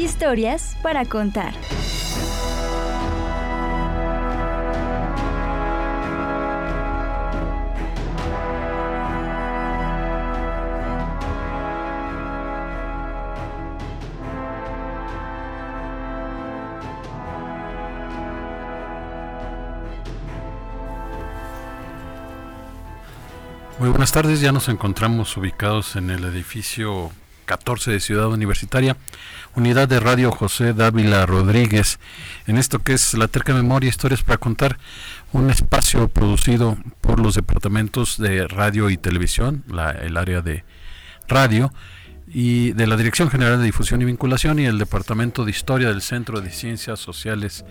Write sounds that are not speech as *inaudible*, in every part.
Historias para contar. Muy buenas tardes, ya nos encontramos ubicados en el edificio 14 de Ciudad Universitaria, unidad de radio José Dávila Rodríguez, en esto que es la terca memoria historias para contar, un espacio producido por los departamentos de radio y televisión, el área de radio, y de la Dirección General de Difusión y Vinculación y el Departamento de Historia del Centro de Ciencias Sociales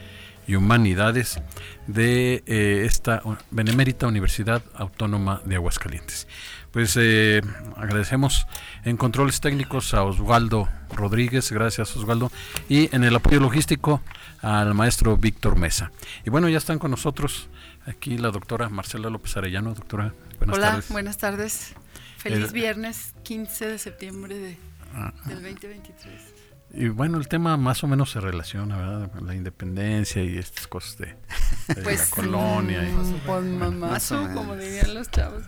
y Humanidades de eh, esta Benemérita Universidad Autónoma de Aguascalientes. Pues eh, agradecemos en controles técnicos a Osvaldo Rodríguez, gracias Osvaldo, y en el apoyo logístico al maestro Víctor Mesa. Y bueno, ya están con nosotros aquí la doctora Marcela López Arellano. Doctora, buenas Hola, tardes. buenas tardes. Feliz viernes 15 de septiembre de, ah, del 2023. Y bueno, el tema más o menos se relaciona, ¿verdad? La independencia y estas cosas de, *laughs* pues, la colonia. Y, pues mamazo, como dirían los chavos.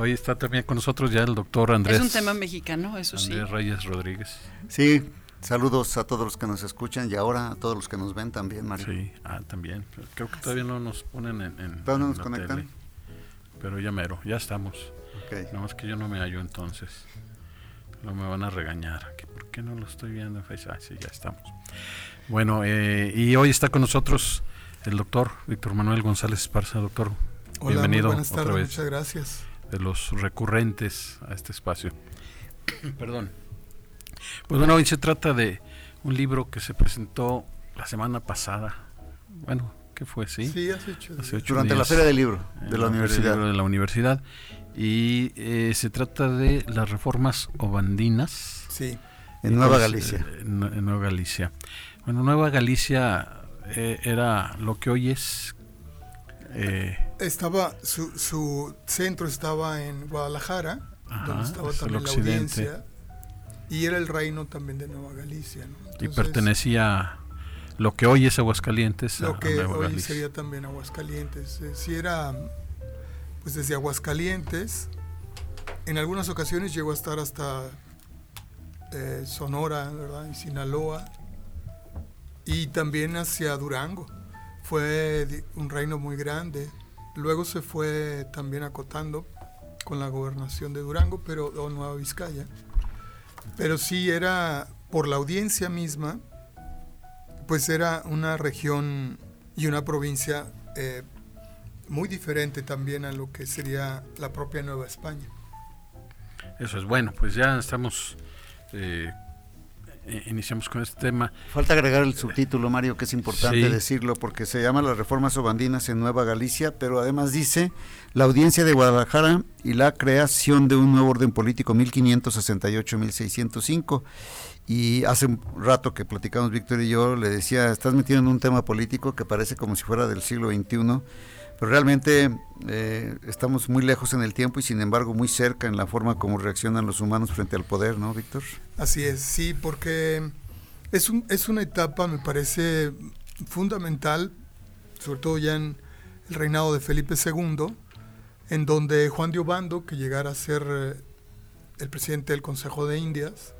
Hoy está también con nosotros ya el doctor Andrés. Es un tema mexicano, eso sí. Andrés Reyes Rodríguez. Sí, saludos a todos los que nos escuchan y ahora a todos los que nos ven también, Mario. Sí, ah, también. Creo que todavía no nos ponen en. en ¿Todavía no nos conectan? pero ya mero, ya estamos. Okay. Nada más que yo no me hallo entonces. No me van a regañar. ¿Por qué no lo estoy viendo en Facebook? Ah, sí, ya estamos. Bueno, eh, y hoy está con nosotros el doctor Víctor Manuel González Esparza. Doctor, Hola, bienvenido. buenas tardes, muchas gracias de los recurrentes a este espacio. *coughs* Perdón. Pues bueno, hoy se trata de un libro que se presentó la semana pasada. Bueno, ¿qué fue? Sí, sí hace ocho, Durante la Feria del Libro de la, Universidad. de la Universidad. Y eh, se trata de las reformas obandinas. Sí. En Nueva Galicia. En, Nueva Galicia. Bueno, Nueva Galicia eh, era lo que hoy es eh, estaba su, su, centro estaba en Guadalajara, donde estaba también la audiencia, y era el reino también de Nueva Galicia. y pertenecía lo que hoy es Aguascalientes. Lo que hoy sería también Aguascalientes. Eh, si era, pues desde Aguascalientes, en algunas ocasiones llegó a estar hasta eh, Sonora, ¿verdad? Y Sinaloa, y también hacia Durango fue un reino muy grande. Luego se fue también acotando con la gobernación de Durango, pero o Nueva Vizcaya. Pero sí era por la audiencia misma, pues era una región y una provincia eh, muy diferente también a lo que sería la propia Nueva España. Eso es bueno, pues ya estamos eh, iniciamos con este tema. Falta agregar el subtítulo, Mario, que es importante decirlo, porque se llama Las reformas obandinas en Nueva Galicia, pero además dice la audiencia de Guadalajara y la creación de un nuevo orden político 1568-1605. Y hace un rato que platicamos Víctor y yo, le decía, estás metido en un tema político que parece como si fuera del siglo XXI pero realmente eh, estamos muy lejos en el tiempo y sin embargo muy cerca en la forma como reaccionan los humanos frente al poder, ¿no, Víctor? Así es, sí, porque es, un, es una etapa, me parece, fundamental, sobre todo ya en el reinado de Felipe II, en donde Juan de Obando, que llegara a ser eh, el presidente del Consejo de Indias,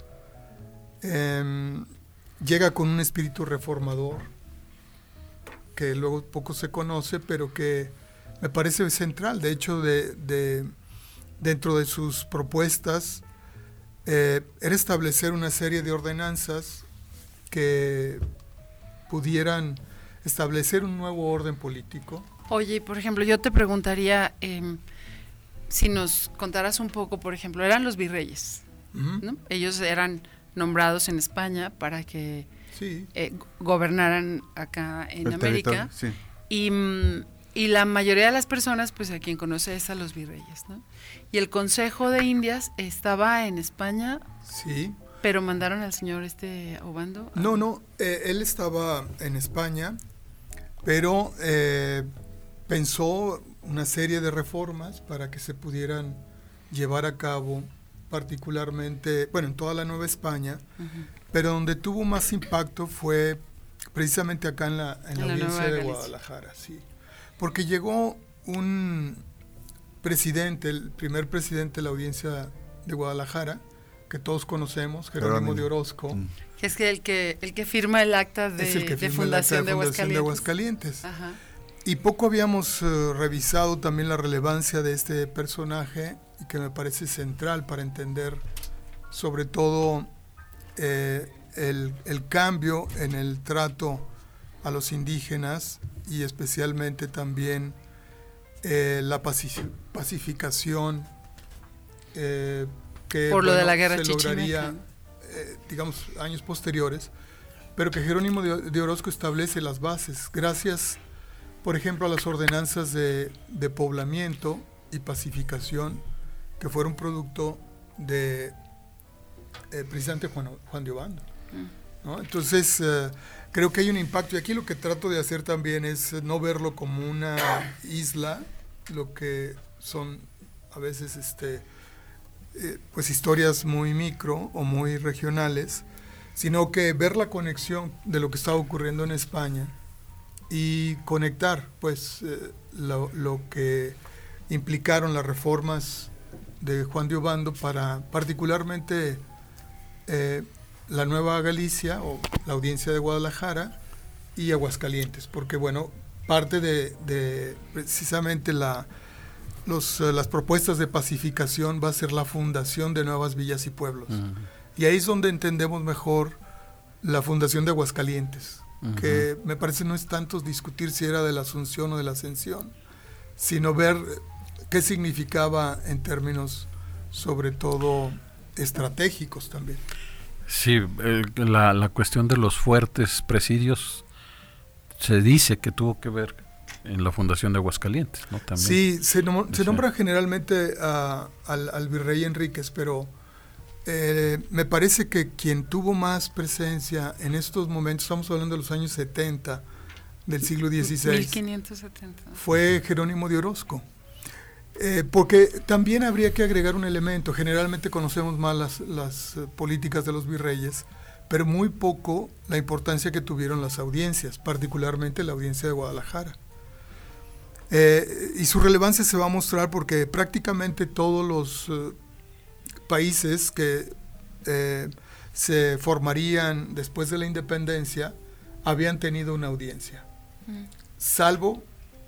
em, llega con un espíritu reformador que luego poco se conoce, pero que me parece central. De hecho, de, dentro de sus propuestas eh, era establecer una serie de ordenanzas que pudieran establecer un nuevo orden político. Oye, por ejemplo, yo te preguntaría em, si nos contaras un poco, por ejemplo, eran los virreyes, ¿no? Ellos eran nombrados en España para que eh, gobernaran acá en América. Y, mm, y, la mayoría de las personas, pues a quien conoce es a los virreyes, ¿no? Y el Consejo de Indias estaba en España. Sí. Pero mandaron al señor este Obando. No, no, eh, él estaba en España, pero eh, pensó una serie de reformas para que se pudieran llevar a cabo particularmente, bueno, en toda la Nueva España, pero donde tuvo más impacto fue precisamente acá en la, en la, audiencia de Guadalajara, sí. Porque llegó un presidente, el primer presidente de la audiencia de Guadalajara, que todos conocemos, Jerónimo de Orozco. Mm. Que es que el que el que firma el acta de, fundación, de, Aguascalientes. Y poco habíamos eh, revisado también la relevancia de este personaje y que me parece central para entender sobre todo eh, el, cambio en el trato a los indígenas y especialmente también eh, la pacificación eh, que por lo de la guerra se lograría, digamos, años posteriores, pero que Jerónimo de, Orozco establece las bases, gracias, por ejemplo, a las ordenanzas de, de poblamiento y pacificación que fueron producto de eh, precisamente Juan, Juan de Obando. Mm. Entonces, eh, creo que hay un impacto y aquí lo que trato de hacer también es no verlo como una *coughs* isla, lo que son a veces este, eh, pues historias muy micro o muy regionales, sino que ver la conexión de lo que está ocurriendo en España y conectar pues lo, lo que implicaron las reformas de Juan de Obando para particularmente eh, la Nueva Galicia o la audiencia de Guadalajara y Aguascalientes, porque bueno, parte de, precisamente la, los, eh, las propuestas de pacificación va a ser la fundación de nuevas villas y pueblos. Y ahí es donde entendemos mejor la fundación de Aguascalientes, que me parece no es tanto discutir si era de la Asunción o de la Ascensión, sino ver qué significaba en términos sobre todo estratégicos también. Sí, la, la, cuestión de los fuertes presidios se dice que tuvo que ver en la fundación de Aguascalientes, ¿no? También. Sí, se, nombra generalmente al, virrey Enríquez, pero eh, me parece que quien tuvo más presencia en estos momentos, estamos hablando de los años 70 del siglo XVI, 1570. fue Jerónimo de Orozco. Eh, porque también habría que agregar un elemento. Generalmente conocemos más las, eh, políticas de los virreyes, pero muy poco la importancia que tuvieron las audiencias, particularmente la audiencia de Guadalajara. Eh, y su relevancia se va a mostrar porque prácticamente todos los países que se formarían después de la independencia habían tenido una audiencia, mm. salvo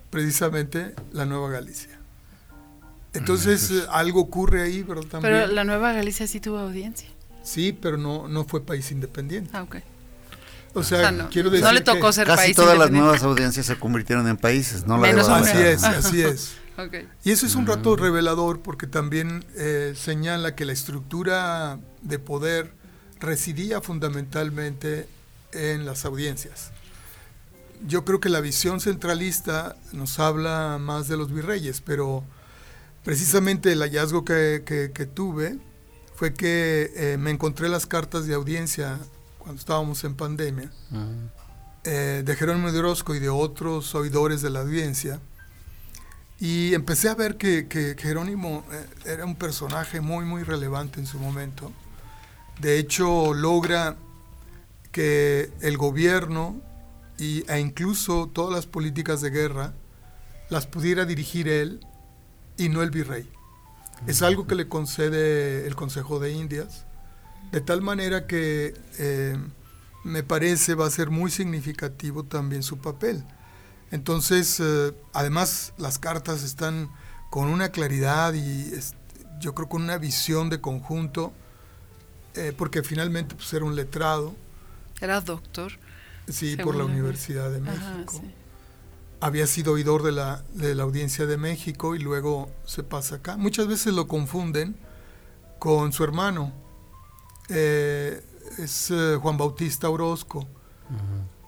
precisamente la Nueva Galicia. Entonces eh, algo ocurre ahí, pero también... Pero la Nueva Galicia sí tuvo audiencia. Sí, pero no, no fue país independiente. Ah, ok. O sea, quiero decir no le tocó ser casi todas las nuevas audiencias se convirtieron en países, no la Menos Así es, así es. *laughs* Y eso es un rato revelador porque también eh, señala que la estructura de poder residía fundamentalmente en las audiencias. Yo creo que la visión centralista nos habla más de los virreyes, pero Precisamente el hallazgo que, tuve fue que eh, me encontré las cartas de audiencia cuando estábamos en pandemia eh, de Jerónimo de Orozco y de otros oidores de la audiencia. Y empecé a ver que, Jerónimo eh, era un personaje muy, muy relevante en su momento. De hecho, logra que el gobierno y, e incluso todas las políticas de guerra las pudiera dirigir él y no el virrey. Es algo que le concede el Consejo de Indias, de tal manera que eh, me parece va a ser muy significativo también su papel. Entonces, eh, además las cartas están con una claridad y yo creo con una visión de conjunto, eh, porque finalmente pues, era un letrado. Era doctor. Sí, por la Universidad de México había sido oidor de la, de la audiencia de México y luego se pasa acá. Muchas veces lo confunden con su hermano, eh, es eh, Juan Bautista Orozco,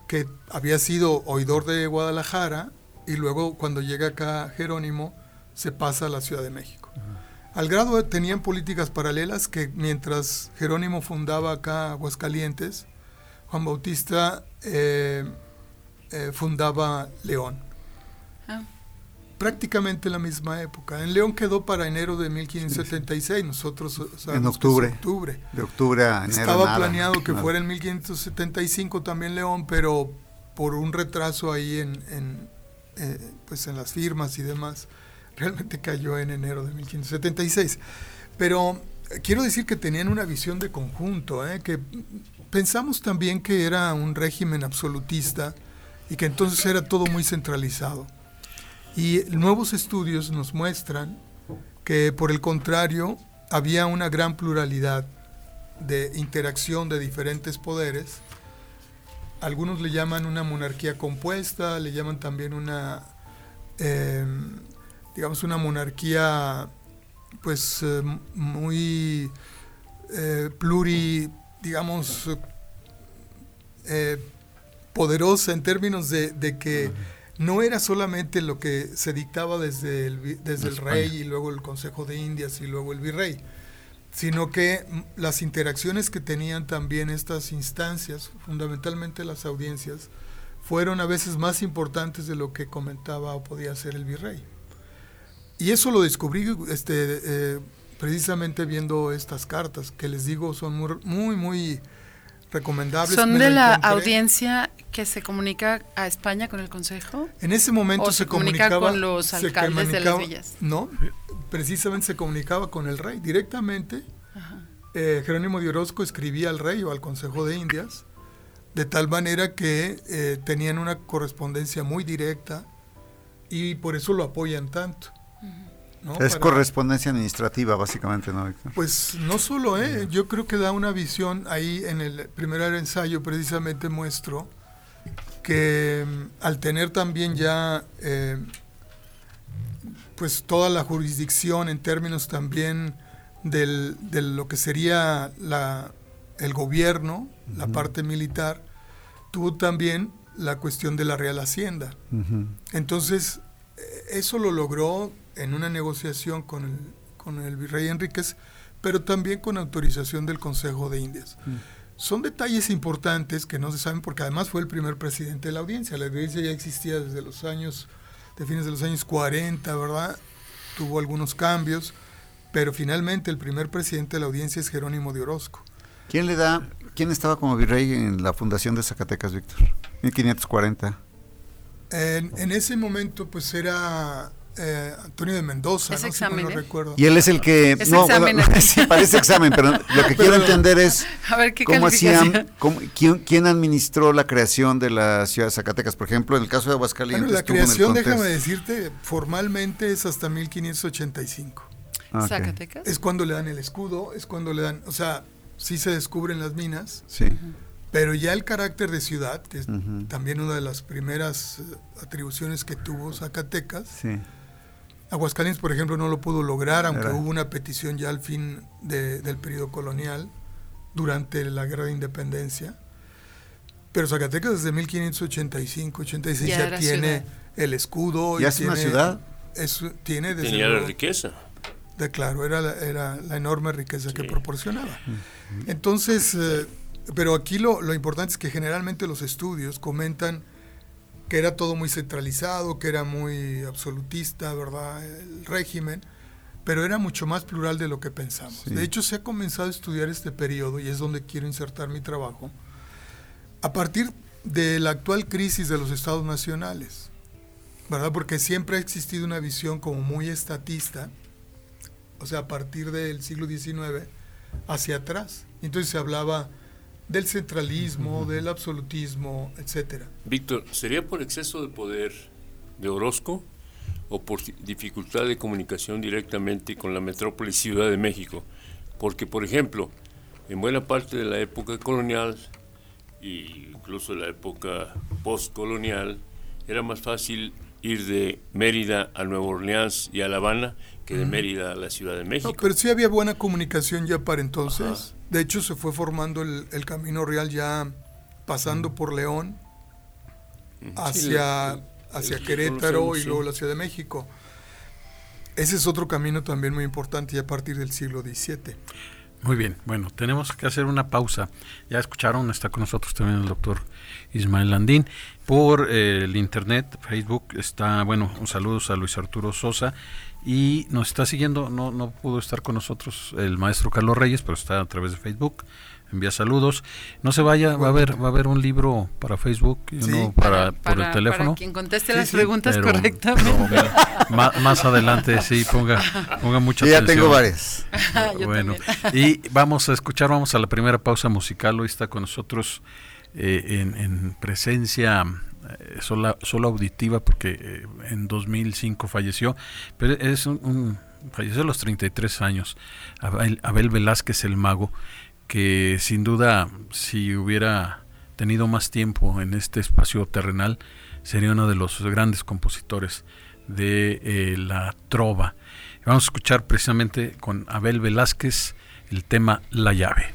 que había sido oidor de Guadalajara y luego cuando llega acá Jerónimo se pasa a la Ciudad de México. Al grado de, tenían políticas paralelas que mientras Jerónimo fundaba acá Aguascalientes, Juan Bautista eh, eh, fundaba León. Ah. Prácticamente la misma época. En León quedó para enero de 1576, nosotros en octubre, octubre. De octubre a enero. Estaba planeado que fuera en 1575 también León, pero por un retraso ahí en, eh, pues en las firmas y demás, realmente cayó en enero de 1576. Pero quiero decir que tenían una visión de conjunto, ¿eh? que pensamos también que era un régimen absolutista y que entonces era todo muy centralizado. Y nuevos estudios nos muestran que por el contrario había una gran pluralidad de interacción de diferentes poderes. Algunos le llaman una monarquía compuesta, le llaman también una, em, digamos, una monarquía pues eh, muy eh, pluri, digamos, eh, poderosa en términos de, que no era solamente lo que se dictaba desde el, desde el rey y luego el Consejo de Indias y luego el virrey, sino que las interacciones que tenían también estas instancias, fundamentalmente las audiencias, fueron a veces más importantes de lo que comentaba o podía hacer el virrey. Y eso lo descubrí este, eh, precisamente viendo estas cartas, que les digo son muy, muy, recomendables. ¿Son de la audiencia que se comunica a España con el Consejo? En ese momento se, comunicaba con los alcaldes de las villas. No, precisamente se comunicaba con el rey directamente. Eh, Jerónimo de Orozco escribía al rey o al Consejo de Indias, de tal manera que eh, tenían una correspondencia muy directa y por eso lo apoyan tanto. Es correspondencia administrativa, básicamente, ¿no? Pues no solo, ¿eh? yo creo que da una visión ahí en el primer ensayo, precisamente muestro que mm, al tener también ya eh, pues toda la jurisdicción en términos también del, de lo que sería la, el gobierno, la parte militar, tuvo también la cuestión de la Real Hacienda. Entonces, eh, eso lo logró en una negociación con el, con el virrey Enríquez, pero también con autorización del Consejo de Indias. Mm. Son detalles importantes que no se saben porque además fue el primer presidente de la audiencia. La audiencia ya existía desde los años, de fines de los años 40, ¿verdad? Tuvo algunos cambios, pero finalmente el primer presidente de la audiencia es Jerónimo de Orozco. ¿Quién le da, quién estaba como virrey en la fundación de Zacatecas, Víctor? 1540. En, en ese momento pues era eh, Antonio de Mendoza, no, recuerdo. Y él es el que... no, *laughs* parece examen, pero lo que quiero entender es *laughs* cómo hacían, quién, administró la creación de la ciudad de Zacatecas, por ejemplo, en el caso de Aguascalientes. Bueno, la creación, déjame decirte, formalmente es hasta 1585. Ah, ¿Zacatecas? Es cuando le dan el escudo, es cuando le dan, o sea, sí se descubren las minas. Sí. Pero ya el carácter de ciudad, que es también una de las primeras eh, atribuciones que tuvo Zacatecas, sí Aguascalientes, por ejemplo, no lo pudo lograr, aunque hubo una petición ya al fin del periodo colonial, durante la guerra de independencia. Pero Zacatecas desde 1585, 86 ya, tiene el escudo. ¿Ya es una ciudad? tiene Tenía la riqueza. De, claro, era la, era la enorme riqueza que proporcionaba. Entonces, eh, pero aquí lo, lo importante es que generalmente los estudios comentan que era todo muy centralizado, que era muy absolutista, ¿verdad? El régimen, pero era mucho más plural de lo que pensamos. De hecho, se ha comenzado a estudiar este periodo, y es donde quiero insertar mi trabajo, a partir de la actual crisis de los estados nacionales, ¿verdad? Porque siempre ha existido una visión como muy estatista, o sea, a partir del siglo XIX hacia atrás. Entonces se hablaba del centralismo, del absolutismo, etcétera. Víctor, ¿sería por exceso de poder de Orozco o por dificultad de comunicación directamente con la metrópoli Ciudad de México? Porque, por ejemplo, en buena parte de la época colonial e incluso la época postcolonial, era más fácil ir de Mérida a Nueva Orleans y a La Habana que de Mérida a la Ciudad de México. pero sí había buena comunicación ya para entonces. De hecho, se fue formando el, Camino Real ya pasando por León hacia, hacia Querétaro y luego la Ciudad de México. Ese es otro camino también muy importante y a partir del siglo XVII. Muy bien, bueno, tenemos que hacer una pausa. Ya escucharon, está con nosotros también el doctor Ismael Landín. Por eh, el internet, Facebook, está, bueno, un saludo a Luis Arturo Sosa y nos está siguiendo, no, no pudo estar con nosotros el maestro Carlos Reyes, pero está a través de Facebook envía saludos. No se vaya, va a haber va a haber un libro para Facebook y uno para, por el teléfono. Para quien conteste las preguntas correctamente. más, adelante sí ponga ponga mucha atención. Ya tengo varias. *laughs* bueno, y vamos a escuchar, vamos a la primera pausa musical. Hoy está con nosotros eh, en, presencia eh, sola, solo auditiva porque eh, en 2005 falleció, pero es un, falleció a los 33 años. Abel, Abel Velázquez el mago que sin duda si hubiera tenido más tiempo en este espacio terrenal sería uno de los grandes compositores de eh, la trova. Vamos a escuchar precisamente con Abel Velázquez el tema La llave.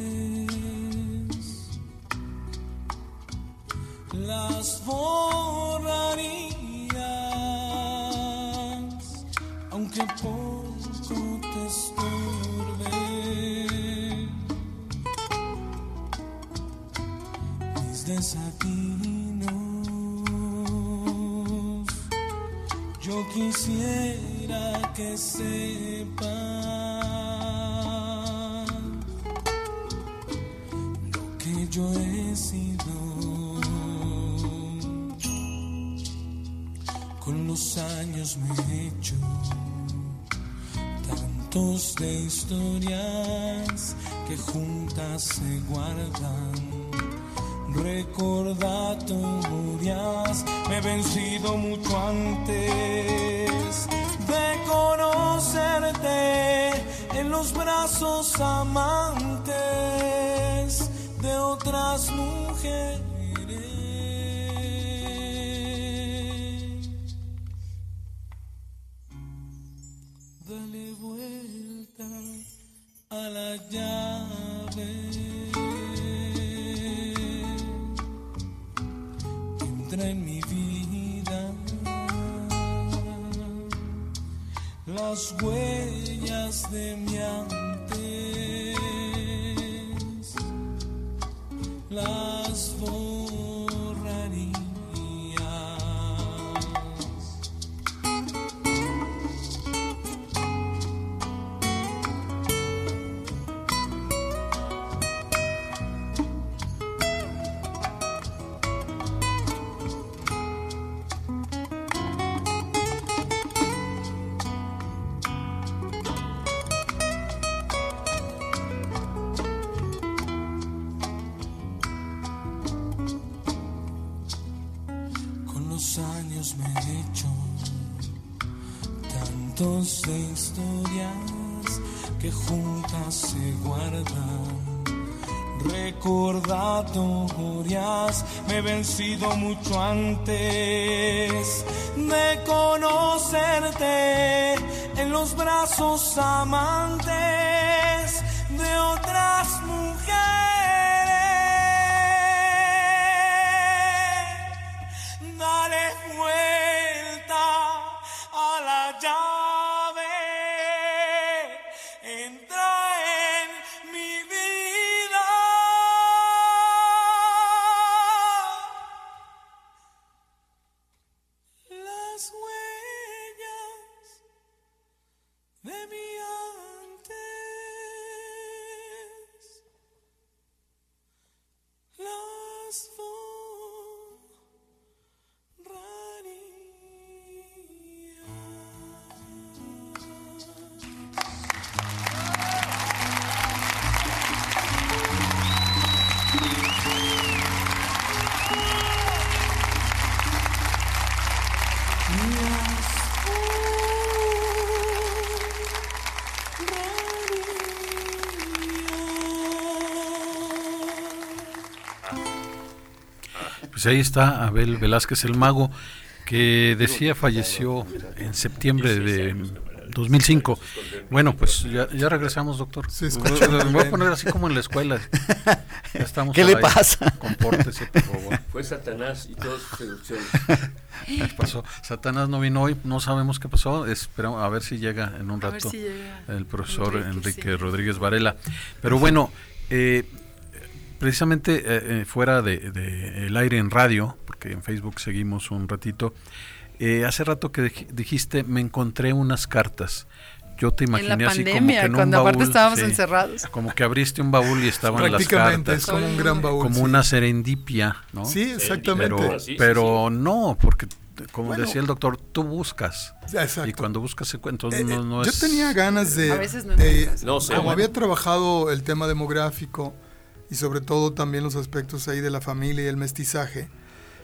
me sepa lo que yo he sido con los años me he hecho tantos de historias que juntas se guardan recordatorias. Me he vencido mucho antes en los brazos amantes de otras mujeres. young things. Recordatorias, me he vencido mucho antes de conocerte en los brazos amantes Pues ahí está Abel Velázquez el Mago, que decía falleció en septiembre de 2005. Bueno, pues ya, ya regresamos, doctor. Sí, Me voy a poner así como en la escuela. Ya estamos ¿Qué le pasa? Compórtese, por favor. Fue Satanás y todas sus seducciones. ¿Qué pasó? Satanás no vino hoy, no sabemos qué pasó. Esperamos a ver si llega en un rato si el profesor Enrique, Rodríguez Varela. Pero bueno, eh, precisamente eh, eh, fuera de, de, el aire en radio, porque en Facebook seguimos un ratito, eh, hace rato que dijiste, me encontré unas cartas. Yo te imaginé en la así pandemia, como que en cuando un baúl, aparte estábamos sí, encerrados. Como que abriste un baúl y estaban las Prácticamente, cartas. es como un gran baúl. Como sí. una serendipia, ¿no? Sí, exactamente. Pero, no, porque como Bueno. decía el doctor, tú buscas. Exacto. Y cuando buscas se cuenta. Entonces Eh, no, no yo es- tenía ganas de, A veces no de-. No sé. como bueno. había trabajado el tema demográfico y sobre todo también los aspectos ahí de la familia y el mestizaje,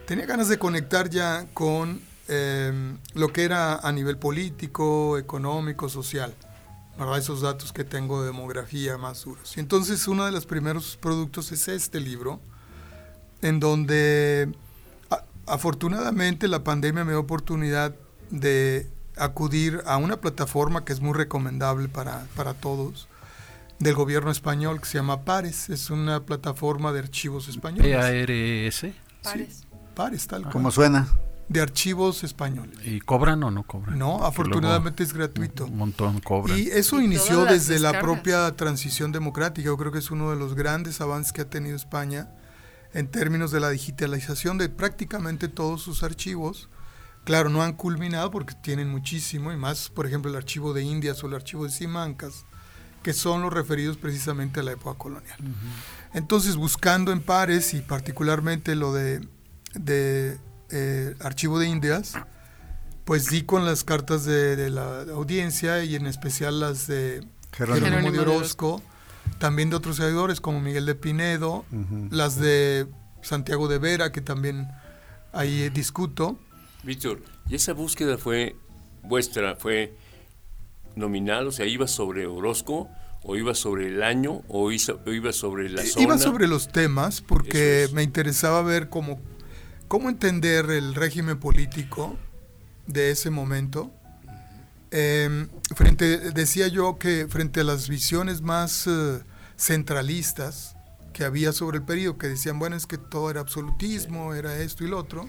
tenía ganas de conectar ya con eh, lo que era a nivel político, económico, social, ¿verdad? esos datos que tengo de demografía más duros. Y entonces uno de los primeros productos es este libro, en donde afortunadamente la pandemia me dio oportunidad de acudir a una plataforma que es muy recomendable para, para todos del gobierno español que se llama Pares, es una plataforma de archivos españoles. PARS. Pares. Pares, tal cual. ¿Cómo suena? De archivos españoles. ¿Y cobran o no cobran? No, Porque afortunadamente es gratuito. Un montón cobran. Y eso Y inició desde la descargas. propia transición democrática. Yo creo que es uno de los grandes avances que ha tenido España en términos de la digitalización de prácticamente todos sus archivos. Claro, no han culminado porque tienen muchísimo, y más, por ejemplo, el archivo de Indias o el archivo de Simancas, que son los referidos precisamente a la época colonial. Entonces, buscando en pares y particularmente lo de, de eh, archivo de Indias, pues di con las cartas de, de la audiencia y en especial las de Jerónimo. Jerónimo, de Orozco, también de otros seguidores como Miguel de Pinedo, las de Santiago de Vera, que también ahí discuto. Víctor, ¿y esa búsqueda fue vuestra, fue nominal? O sea, ¿iba sobre Orozco? ¿O iba sobre el año? ¿O iba, sobre la Eh, zona? Iba sobre los temas porque es. me interesaba ver cómo, cómo entender el régimen político de ese momento. Eh, frente, decía yo que frente a las visiones más eh, centralistas que había sobre el periodo, que decían, bueno, es que todo era absolutismo, era esto y lo otro,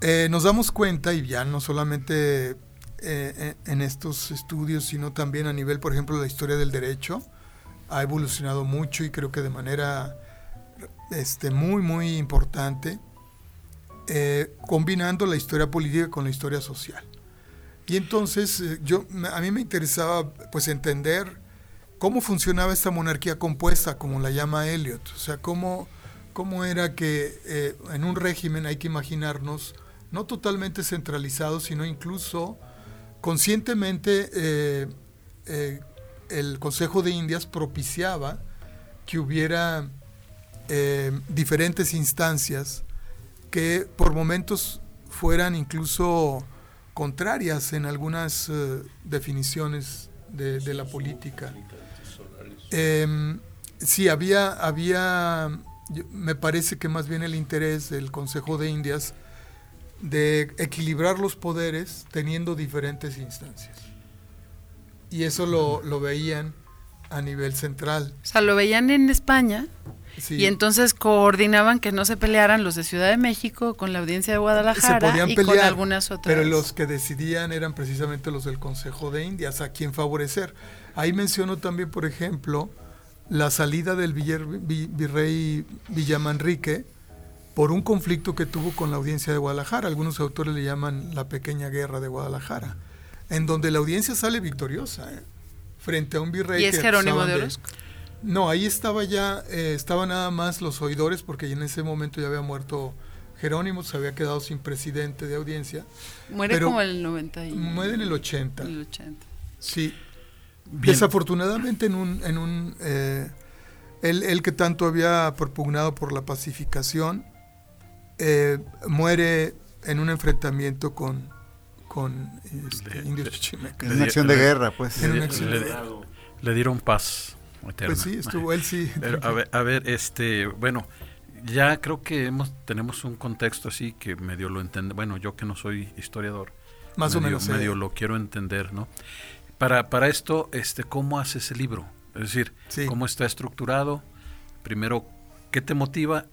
eh, nos damos cuenta, y ya no solamente eh, en en estos estudios, sino también a nivel, por ejemplo, de la historia del derecho, ha evolucionado mucho y creo que de manera este, muy, muy importante, eh, combinando la historia política con la historia social. Y entonces eh, yo, a mí me interesaba pues entender cómo funcionaba esta monarquía compuesta, como la llama Eliot. O sea, cómo, cómo era que eh, en un régimen hay que imaginarnos no totalmente centralizado, sino incluso conscientemente eh, eh, el Consejo de Indias propiciaba que hubiera eh, diferentes instancias que por momentos fueran incluso contrarias en algunas definiciones de, de la política. Eh, sí, había, había, me parece que más bien el interés del Consejo de Indias de equilibrar los poderes teniendo diferentes instancias. Y eso lo, lo veían a nivel central. O sea, lo veían en España Sí. y entonces coordinaban que no se pelearan los de Ciudad de México con la audiencia de se Guadalajara podían y con algunas otras. pero los que decidían eran precisamente los del Consejo de Indias, a quien favorecer. Ahí menciono también, por ejemplo, la salida del virrey Villamanrique por un conflicto que tuvo con la audiencia de Guadalajara. Algunos autores le llaman la pequeña guerra de Guadalajara, en donde la audiencia sale victoriosa ¿eh? frente a un virrey y es que Jerónimo de Orozco. no, ahí estaba ya, eh, estaba nada más los oidores, porque en ese momento ya había muerto Jerónimo, se había quedado sin presidente de audiencia. Muere pero como el 90 y Muere en el 80. el 80. Sí. Bien. Desafortunadamente en un, en un eh, él, él que tanto había propugnado por la pacificación, eh, muere en un enfrentamiento con, con este, Le- indios chichimecas. En una acción de le- guerra, pues. En Le, una le- acción. le- le dieron paz eterna. Pues sí, estuvo él sí. *laughs* Pero, a ver, a ver, este, bueno, ya creo que hemos, tenemos un contexto así que medio lo entiende. Bueno, yo que no soy historiador, más o menos medio lo quiero entender, ¿no? Para, para esto, este, ¿cómo haces el libro? Es decir, ¿cómo está estructurado? Primero, ¿qué te motiva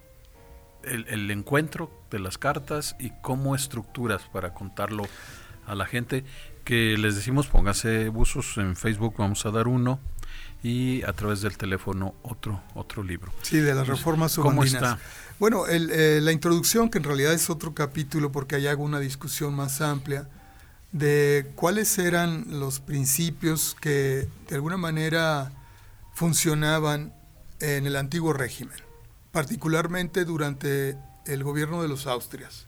el, el, encuentro de las cartas y cómo estructuras para contarlo a la gente? Que les decimos, póngase buzos en Facebook, vamos a dar uno y a través del teléfono otro otro libro. Sí, de las reformas ¿Cómo está? Bueno, eh, la introducción, que en realidad es otro capítulo porque ahí hago una discusión más amplia de cuáles eran los principios que de alguna manera funcionaban en el antiguo régimen, particularmente durante el gobierno de los Austrias.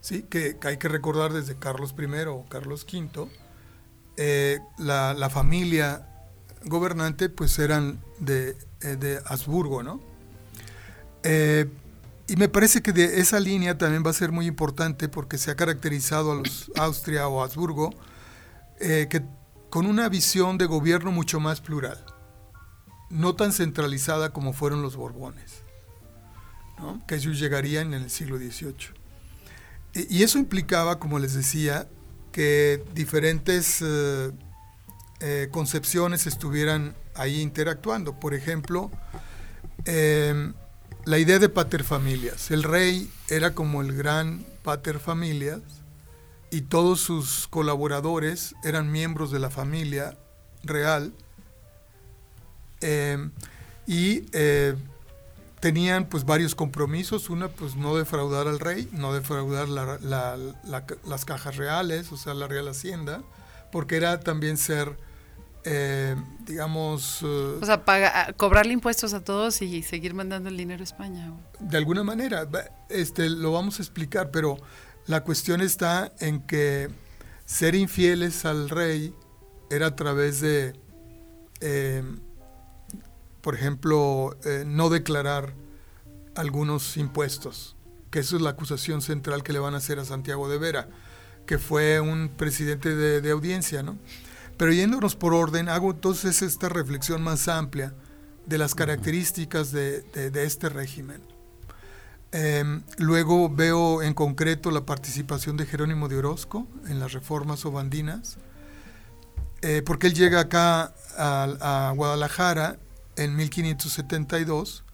¿sí? Que, hay que recordar desde Carlos I o Carlos V, eh, la, familia gobernante pues eran de, eh, de Habsburgo, ¿no? Eh, y me parece que de esa línea también va a ser muy importante porque se ha caracterizado a los *coughs* Austria o Habsburgo que con una visión de gobierno mucho más plural, no tan centralizada como fueron los Borbones, que ellos llegarían en el siglo XVIII. Y, eso implicaba, como les decía, que diferentes eh, concepciones estuvieran ahí interactuando. Por ejemplo, em, la idea de paterfamilias. El rey era como el gran paterfamilias y todos sus colaboradores eran miembros de la familia real em, y eh, tenían pues varios compromisos. Una pues no defraudar al rey, no defraudar las cajas reales, o sea, la real hacienda, porque era también ser eh, digamos... Eh, o sea, paga, cobrarle impuestos a todos y seguir mandando el dinero a España. De alguna manera, este, lo vamos a explicar, pero la cuestión está en que ser infieles al rey era a través de, em, por ejemplo, eh, no declarar algunos impuestos, que eso es la acusación central que le van a hacer a Santiago de Vera, que fue un presidente de, de audiencia, ¿no? Pero yéndonos por orden, hago entonces esta reflexión más amplia de las características de, este régimen. Em, luego veo en concreto la participación de Jerónimo de Orozco en las reformas obandinas, eh, porque él llega acá a, a, Guadalajara en 1572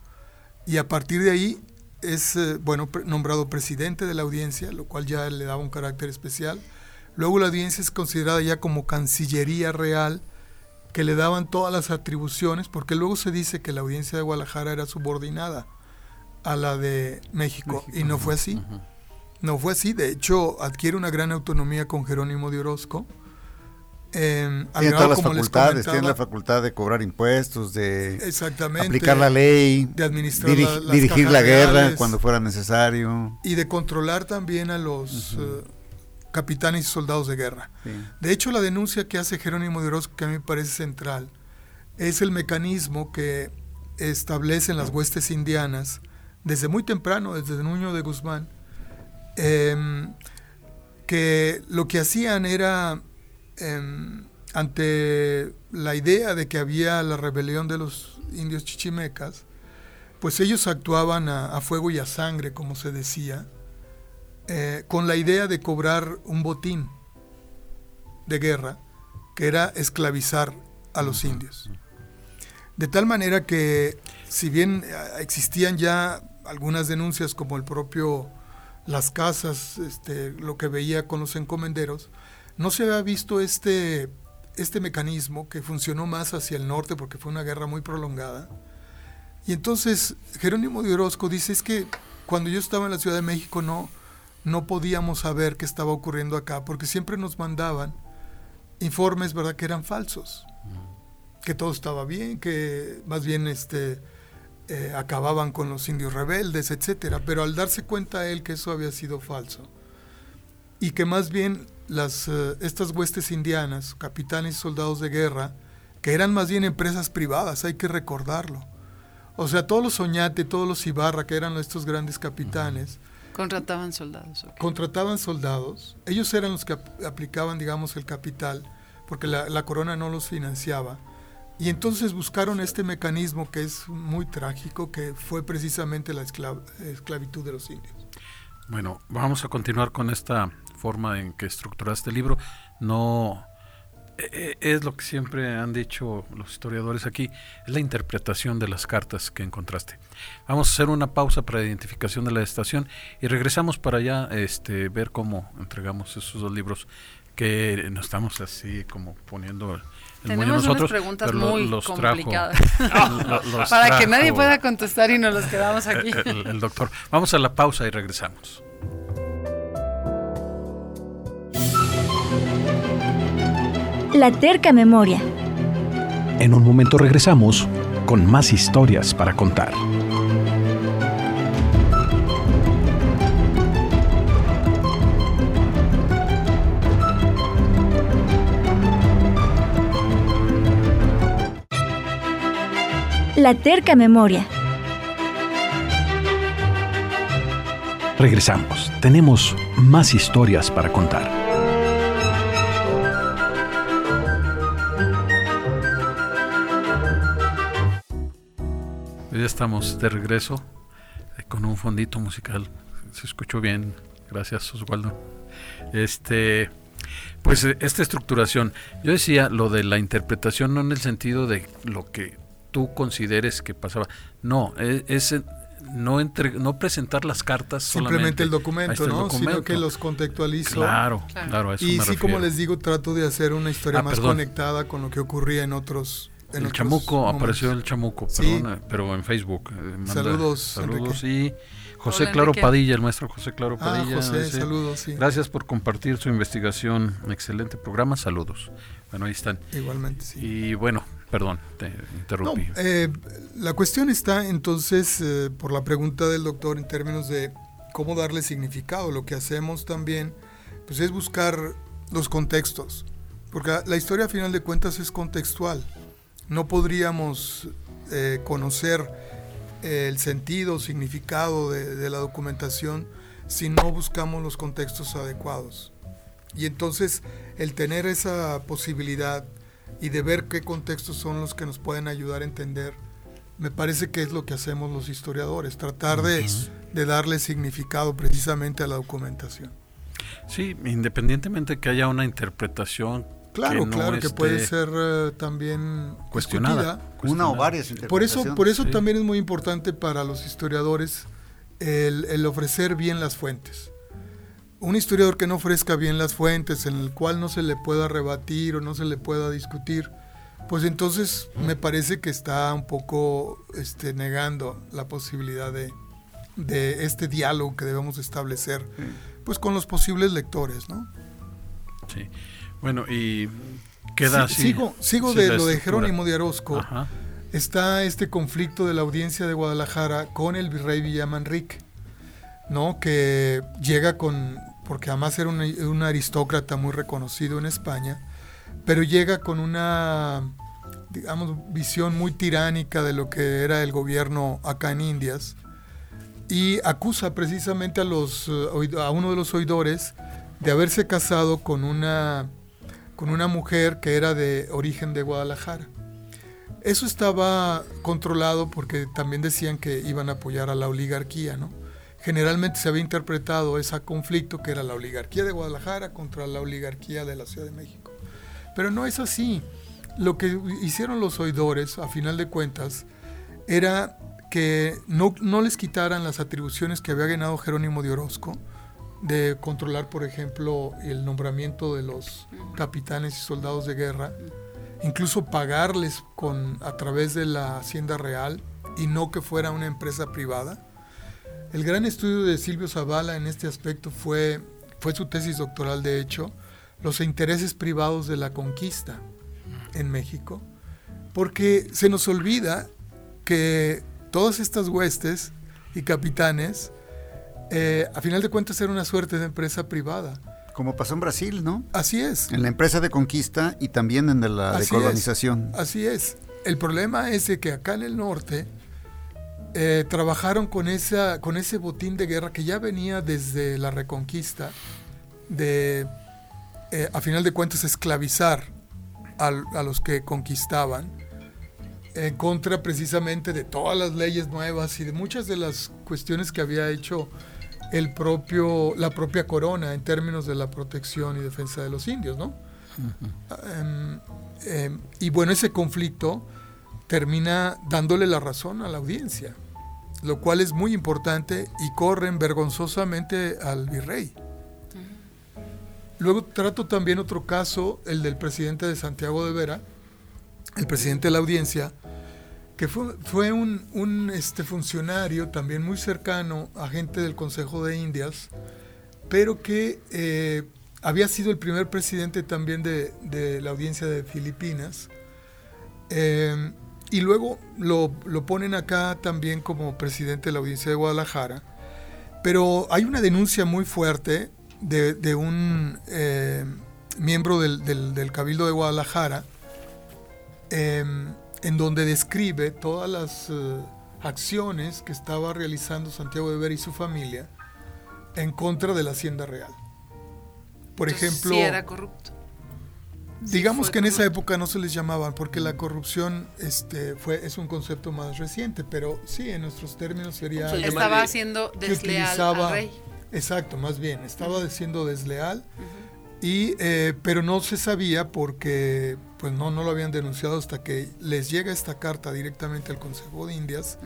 y a partir de ahí es eh, bueno, nombrado presidente de la audiencia, lo cual ya le daba un carácter especial Luego la audiencia es considerada ya como Cancillería Real, que le daban todas las atribuciones, porque luego se dice que la audiencia de Guadalajara era subordinada a la de México, y no fue así. No fue así, de hecho adquiere una gran autonomía con Jerónimo de Orozco. Eh, tiene todas las facultades, tiene la facultad de cobrar impuestos, de aplicar la ley, de administrar dirigir la guerra cuando fuera necesario. Y de controlar también a los capitanes y soldados de guerra. De hecho, la denuncia que hace Jerónimo de Orozco, que a mí me parece central, es el mecanismo que establecen las huestes indianas desde muy temprano, desde Nuño de Guzmán, em, que lo que hacían era, em, ante la idea de que había la rebelión de los indios chichimecas, pues ellos actuaban a fuego y a sangre, como se decía, eh, con la idea de cobrar un botín de guerra, que era esclavizar a los indios. De tal manera que, si bien eh, existían ya algunas denuncias como el propio Las Casas, este, lo que veía con los encomenderos, no se había visto este, este mecanismo que funcionó más hacia el norte porque fue una guerra muy prolongada. Y entonces Jerónimo de Orozco dice, es que cuando yo estaba en la Ciudad de México no, no podíamos saber qué estaba ocurriendo acá, porque siempre nos mandaban informes, ¿verdad?, que eran falsos, que todo estaba bien, que más bien este, eh, acababan con los indios rebeldes, etcétera. Pero al darse cuenta él que eso había sido falso, y que más bien las, eh, estas huestes indianas, capitanes y soldados de guerra, que eran más bien empresas privadas, hay que recordarlo. O sea, todos los Oñate, todos los Ibarra, que eran estos grandes capitanes, Contrataban soldados. Contrataban soldados. Ellos eran los que aplicaban, digamos, el capital, porque la, corona no los financiaba. Y entonces buscaron este mecanismo que es muy trágico, que fue precisamente la esclavitud de los indios. Bueno, vamos a continuar con esta forma en que estructuraste el libro. No e, e, es lo que siempre han dicho los historiadores aquí, es la interpretación de las cartas que encontraste. Vamos a hacer una pausa para identificación de la estación y regresamos para allá este, ver cómo entregamos esos dos libros que nos estamos así como poniendo tenemos unas preguntas muy complicadas. *laughs* Para que nadie pueda contestar y nos los quedamos aquí. El, doctor. Vamos a la pausa y regresamos. La terca memoria. En un momento regresamos con más historias para contar. La terca memoria. Regresamos. Tenemos más historias para contar. Estamos de regreso eh, con un fondito musical. Se escuchó bien. Gracias, Oswaldo. Este, pues eh, esta estructuración, yo decía lo de la interpretación no en el sentido de lo que tú consideres que pasaba. No, e, es, no, no presentar las cartas simplemente el documento, ¿no? Sino que los contextualizo. Claro, claro. y sí, como les digo, trato de hacer una historia ah, más conectada con lo que ocurría en otros. En el chamuco, apareció el chamuco, perdón, pero en Facebook. Eh, saludos. Saludos y José Claro Padilla, el maestro José Claro ah, Padilla. José, saludos, sí. Gracias por compartir su investigación. Excelente programa, saludos. Bueno, ahí están. Igualmente, sí. Y bueno, Perdón, te interrumpí. Eh, la cuestión está entonces eh, por la pregunta del doctor en términos de cómo darle significado. Lo que hacemos también pues es buscar los contextos, porque la historia a final de cuentas es contextual. No podríamos eh, conocer el sentido, significado de, de la documentación si no buscamos los contextos adecuados. Y entonces el tener esa posibilidad y de ver qué contextos son los que nos pueden ayudar a entender. Me parece que es lo que hacemos los historiadores, tratar de, darle significado precisamente a la documentación. Sí, independientemente que haya una interpretación. Claro, claro, que puede ser eh, también cuestionada, Una o varias interpretaciones. Por eso, por eso también es muy importante para los historiadores el ofrecer bien las fuentes un historiador que no ofrezca bien las fuentes, en el cual no se le pueda rebatir o no se le pueda discutir, pues entonces me parece que está un poco este, negando la posibilidad de, este diálogo que debemos establecer pues con los posibles lectores, ¿no? Sí. Bueno, y queda así. Sigo, sigo de lo de Jerónimo de Orozco. Está este conflicto de la audiencia de Guadalajara con el virrey Villamanrique, ¿no? Que llega con porque además era un, aristócrata muy reconocido en España, pero llega con una, digamos, visión muy tiránica de lo que era el gobierno acá en Indias y acusa precisamente a, los, eh, a uno de los oidores de haberse casado con una, con una mujer que era de origen de Guadalajara. Eso estaba controlado porque también decían que iban a apoyar a la oligarquía, ¿no? generalmente se había interpretado ese conflicto que era la oligarquía de Guadalajara contra la oligarquía de la Ciudad de México. Pero no es así. Lo que hicieron los oidores, a final de cuentas, era que no, no les quitaran las atribuciones que había ganado Jerónimo de Orozco, de controlar, por ejemplo, el nombramiento de los capitanes y soldados de guerra, incluso pagarles con, a través de la Hacienda Real y no que fuera una empresa privada. El gran estudio de Silvio Zavala en este aspecto fue, fue su tesis doctoral, de hecho, los intereses privados de la conquista en México, porque se nos olvida que todas estas huestes y capitanes, eh, a final de cuentas, eran una suerte de empresa privada. Como pasó en Brasil, ¿no? Así es. En la empresa de conquista y también en la decolonización. así es. El problema es de que acá en el norte eh, trabajaron con, esa, con ese botín de guerra que ya venía desde la reconquista, de, eh, a final de cuentas, esclavizar a, los que conquistaban, en contra precisamente de todas las leyes nuevas y de muchas de las cuestiones que había hecho el propio, la propia corona en términos de la protección y defensa de los indios, ¿no? Em, em, y bueno, ese conflicto termina dándole la razón a la audiencia, lo cual es muy importante y corren vergonzosamente al virrey. Luego trato también otro caso, el del presidente de Santiago de Vera, el presidente de la audiencia, que fue, fue un, este, funcionario también muy cercano, agente del Consejo de Indias, pero que eh, había sido el primer presidente también de, la audiencia de Filipinas. Eh, y luego lo, ponen acá también como presidente de la audiencia de Guadalajara. Pero hay una denuncia muy fuerte de, un eh, miembro del, Cabildo de Guadalajara, en donde describe todas las eh, acciones que estaba realizando Santiago de Vera y su familia en contra de la Hacienda Real. Por ejemplo... era corrupto. Digamos que en esa época no se les llamaban, porque la corrupción este, fue, es un concepto más reciente, pero sí, en nuestros términos sería... estaba haciendo desleal al rey. Exacto, más bien, estaba siendo desleal, y, eh, pero no se sabía porque pues no, no lo habían denunciado hasta que les llega esta carta directamente al Consejo de Indias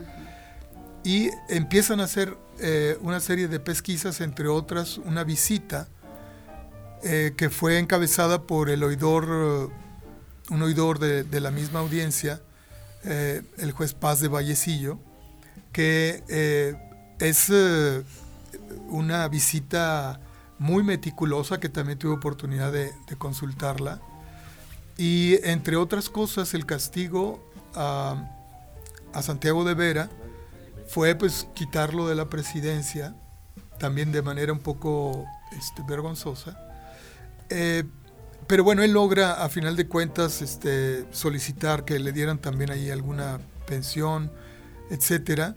y empiezan a hacer eh, una serie de pesquisas, entre otras una visita eh, que fue encabezada por el oidor, un oidor de, la misma audiencia, el juez Paz de Vallecillo, que es una visita muy meticulosa que también tuve oportunidad de, consultarla. Y entre otras cosas, el castigo a, Santiago de Vera fue pues quitarlo de la presidencia, también de manera un poco este, vergonzosa. Eh, pero bueno, él logra a final de cuentas este, solicitar que le dieran también ahí alguna pensión, etcétera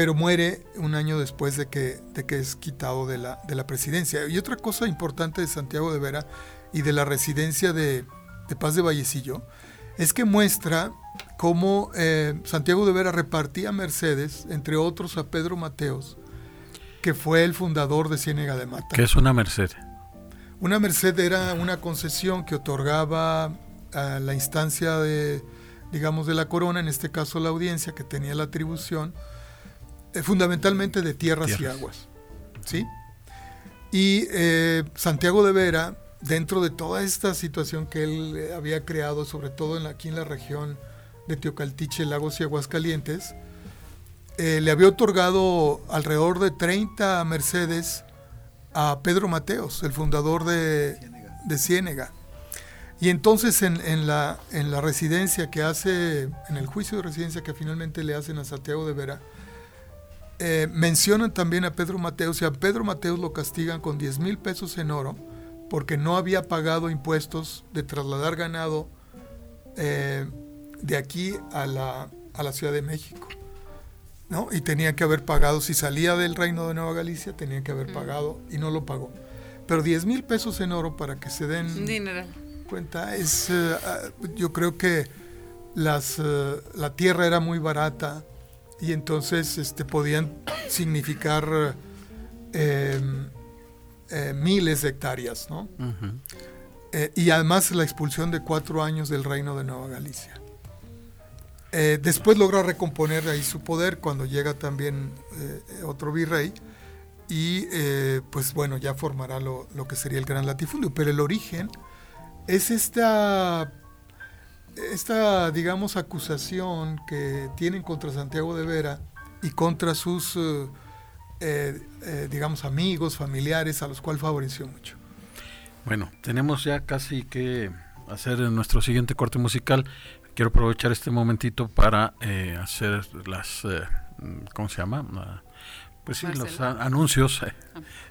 pero muere un año después de que, de que es quitado de la, de la presidencia. Y otra cosa importante de Santiago de Vera y de la residencia de, Paz de Vallecillo es que muestra cómo eh, Santiago de Vera repartía Mercedes, entre otros a Pedro Mateos, que fue el fundador de Ciénega de Mata. ¿Qué es una Merced? Una Merced era una concesión que otorgaba a la instancia de, digamos, de la corona, en este caso la audiencia, que tenía la atribución, eh, fundamentalmente de tierras, y aguas. ¿sí? Y eh, Santiago de Vera, dentro de toda esta situación que él eh, había creado, sobre todo en, aquí en la región de Teocaltiche, Lagos y Aguascalientes, le había otorgado alrededor de 30 Mercedes a Pedro Mateos, el fundador de de Ciénega. Y entonces en, en, la, en la residencia que hace, en el juicio de residencia que finalmente le hacen a Santiago de Vera, eh, mencionan también a Pedro Mateos y a Pedro Mateos lo castigan con 10 mil pesos en oro porque no había pagado impuestos de trasladar ganado eh, de aquí a la, a la, Ciudad de México. ¿no? Y tenía que haber pagado, si salía del Reino de Nueva Galicia, tenía que haber pagado y no lo pagó. Pero 10 mil pesos en oro para que se den cuenta es, eh, ah, yo creo que las, la tierra era muy barata, y entonces este, podían significar em, eh, miles de hectáreas, ¿no? Eh, y además la expulsión de cuatro años del reino de Nueva Galicia. Eh, después logra recomponer ahí su poder cuando llega también otro virrey y pues bueno, ya formará lo, lo, que sería el gran latifundio. Pero el origen es esta esta, digamos, acusación que tienen contra Santiago de Vera y contra sus, eh, eh, eh, digamos, amigos, familiares, a los cuales favoreció mucho. Bueno, tenemos ya casi que hacer nuestro siguiente corte musical. Quiero aprovechar este momentito para hacer las, ¿cómo se llama? Pues sí, los anuncios. Ah.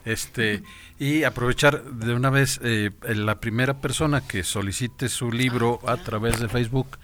Este, y aprovechar de una vez eh, la primera persona que solicite su libro ah, a través de Facebook,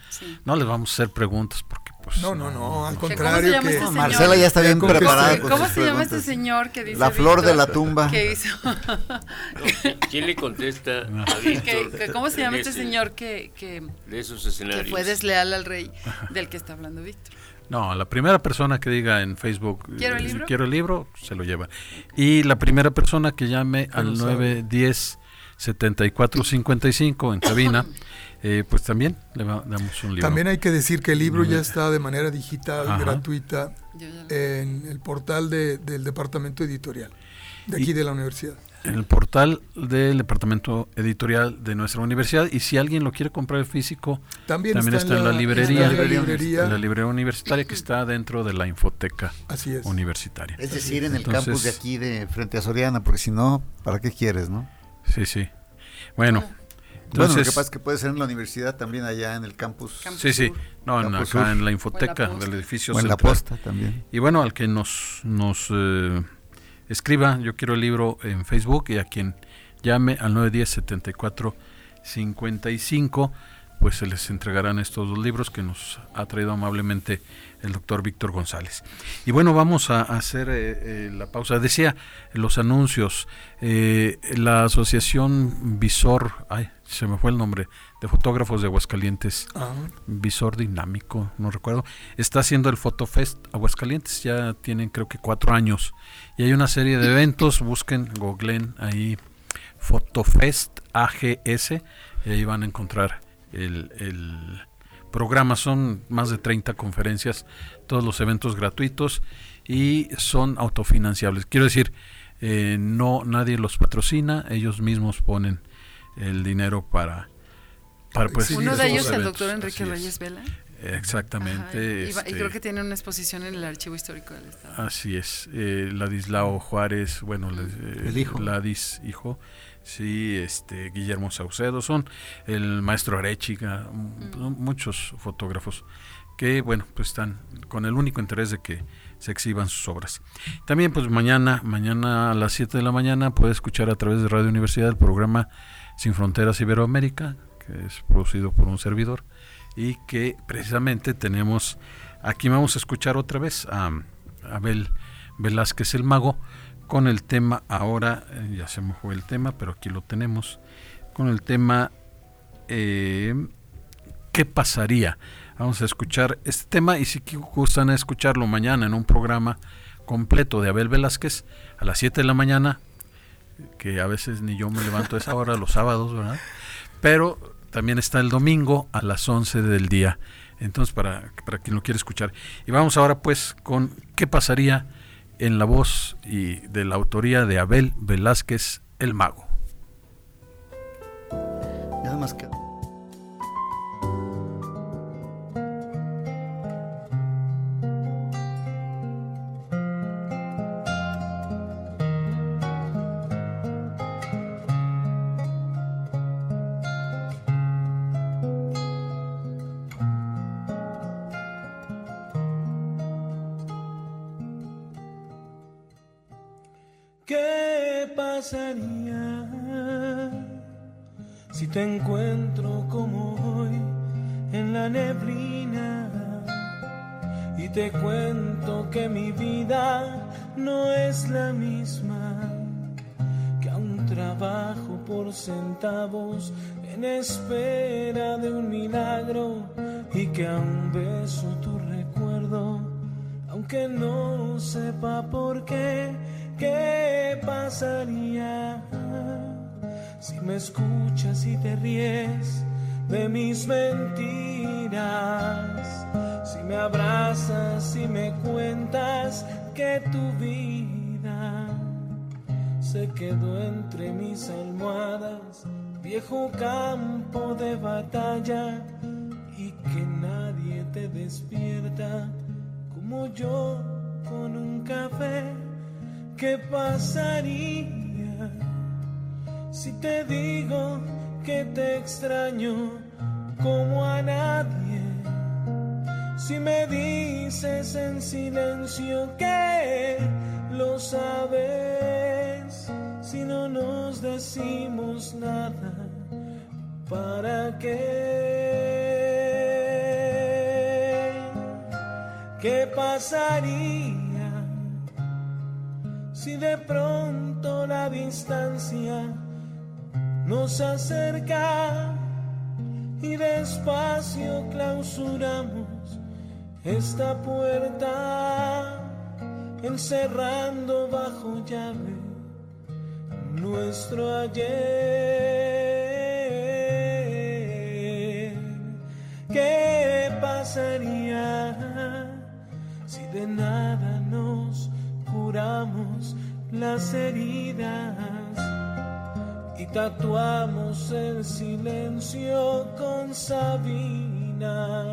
no les vamos a hacer preguntas porque pues, no, no, no, al contrario. ¿Cómo se llama este Marcela ya está bien preparada. ¿Cómo, se llama este señor que dice La flor de la tumba. ¿Qué hizo? *laughs* ¿Quién le contesta a Víctor? ¿Cómo se llama este señor que, que, de esos escenarios? que fue desleal al rey del que está hablando Víctor? No, la primera persona que diga en Facebook ¿Quiero el libro? quiero el libro, se lo lleva. Y la primera persona que llame al 910 7455 en cabina, *laughs* eh, pues también le damos un libro. También hay que decir que el libro ya está de manera digital, gratuita, en el portal de, del departamento editorial, de aquí de la universidad. En el portal del departamento editorial de nuestra universidad y si alguien lo quiere comprar físico, también, está, en, la, librería, en la librería, universitaria que está dentro de la infoteca universitaria. Es decir, en el campus de aquí de frente a Soriana, porque si no, ¿para qué quieres, no? Sí, sí. Bueno, entonces, bueno, lo que pasa es que puede ser en la universidad también allá en el campus. sí, sí. No, en, acá en la infoteca del edificio. O en la posta también. Y bueno, al que nos, nos eh, escriba, yo quiero el libro en Facebook y a quien llame al 910 74 55 pues se les entregarán estos dos libros que nos ha traído amablemente el doctor Víctor González. Y bueno, vamos a hacer eh, eh, la pausa. Decía los anuncios, eh, la asociación Visor, ay, se me fue el nombre, de fotógrafos de Aguascalientes, ah. Visor Dinámico, no recuerdo, está haciendo el Fotofest Aguascalientes, ya tienen creo que cuatro años, y hay una serie de eventos, busquen, googlen ahí Fotofest AGS, y ahí van a encontrar el, el programa. Son más de 30 conferencias, todos los eventos gratuitos y son autofinanciables. Quiero decir, eh, no nadie los patrocina, ellos mismos ponen el dinero para... para pues, Uno de ellos, el doctor Enrique Reyes Vela. Exactamente. y, este creo que tiene una exposición en el Archivo Histórico del Estado. Así es. Eh, Ladislao Juárez, bueno, el hijo. Ladis, hijo, sí, este Guillermo Saucedo, son el maestro Arechiga, muchos fotógrafos que bueno, pues están con el único interés de que se exhiban sus obras. También pues mañana, mañana a las 7 de la mañana puede escuchar a través de Radio Universidad el programa Sin Fronteras Iberoamérica, es producido por un servidor y que precisamente tenemos aquí vamos a escuchar otra vez a Abel Velázquez el Mago con el tema ahora, eh, ya se me fue el tema, pero aquí lo tenemos, con el tema eh, ¿qué pasaría? Vamos a escuchar este tema y si gustan escucharlo mañana en un programa completo de Abel Velázquez a las 7 de la mañana, que a veces ni yo me levanto a esa hora, los sábados, ¿verdad? Pero también está el domingo a las 11 del día. Entonces, para, para quien lo quiere escuchar. Y vamos ahora pues con qué pasaría en la voz y de la autoría de Abel Velázquez el Mago. Nada más que... tu recuerdo aunque no sepa por qué ¿Qué pasaría si me escuchas y te ríes de mis mentiras? Si me abrazas y me cuentas que tu vida se quedó entre mis almohadas, viejo campo de batalla despierta como yo con un café ¿Qué pasaría si te digo que te extraño como a nadie? Si me dices en silencio que lo sabes, si no nos decimos nada, ¿para qué? ¿Qué pasaría si de pronto la distancia nos acerca y despacio clausuramos esta puerta encerrando bajo llave nuestro ayer. ¿Qué pasaría de nada nos curamos las heridas y tatuamos el silencio con Sabina?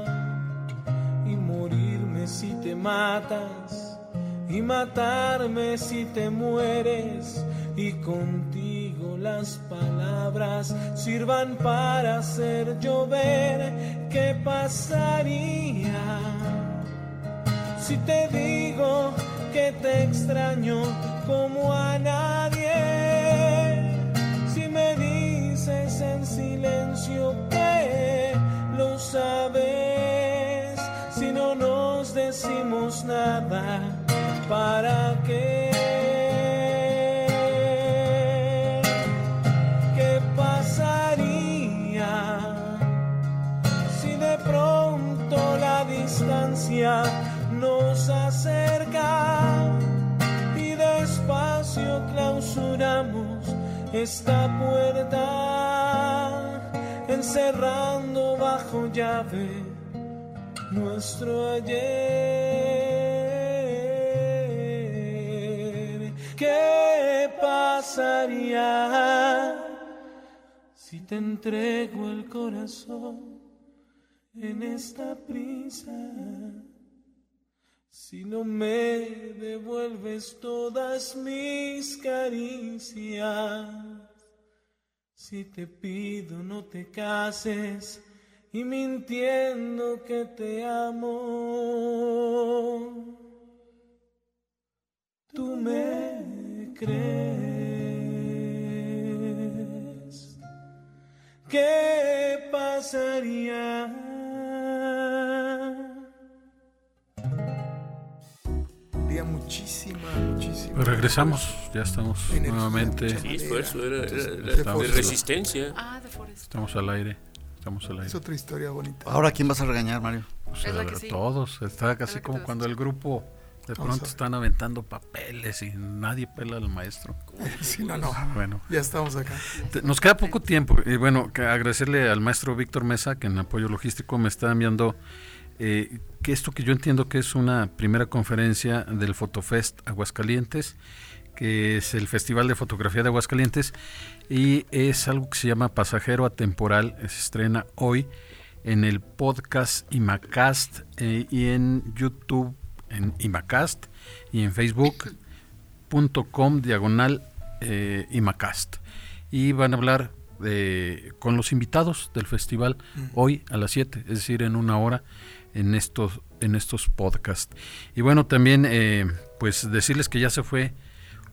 Y morirme si te matas y matarme si te mueres y contigo las palabras sirvan para hacer llover. ¿Qué pasaría si te digo que te extraño como a nadie? Si me dices en silencio que lo sabes, si no nos decimos nada, ¿para qué? Esta puerta, encerrando bajo llave nuestro ayer. ¿Qué pasaría si te entrego el corazón? en esta prisa. Si no me devuelves todas mis caricias, si te pido no te cases y mintiendo que te amo, tú me crees. ¿Qué pasaría? Muchísima, muchísima. Pues regresamos, ya estamos nuevamente. Sí, esfuerzo, era, de resistencia. Ah, estamos al aire. Estamos al aire. Es otra historia bonita. Ahora, ¿quién vas a regañar, Mario? Pues, todos. Está casi como cuando el grupo de pronto están aventando papeles y nadie pela al maestro. *laughs* Sí, no, no. Bueno, ya estamos acá. Nos queda poco tiempo y bueno, agradecerle al maestro Víctor Mesa que en apoyo logístico me está enviando eh, que esto que yo entiendo que es una primera conferencia del Fotofest Aguascalientes, que es el Festival de Fotografía de Aguascalientes, y es algo que se llama Pasajero Atemporal, se estrena hoy en el podcast Imacast eh, y en YouTube en Imacast y en Facebook.com diagonal eh, Imacast. Y van a hablar con los invitados del festival hoy a las 7, es decir, en una hora en estos, en estos podcasts. Y bueno, también eh, pues decirles que ya se fue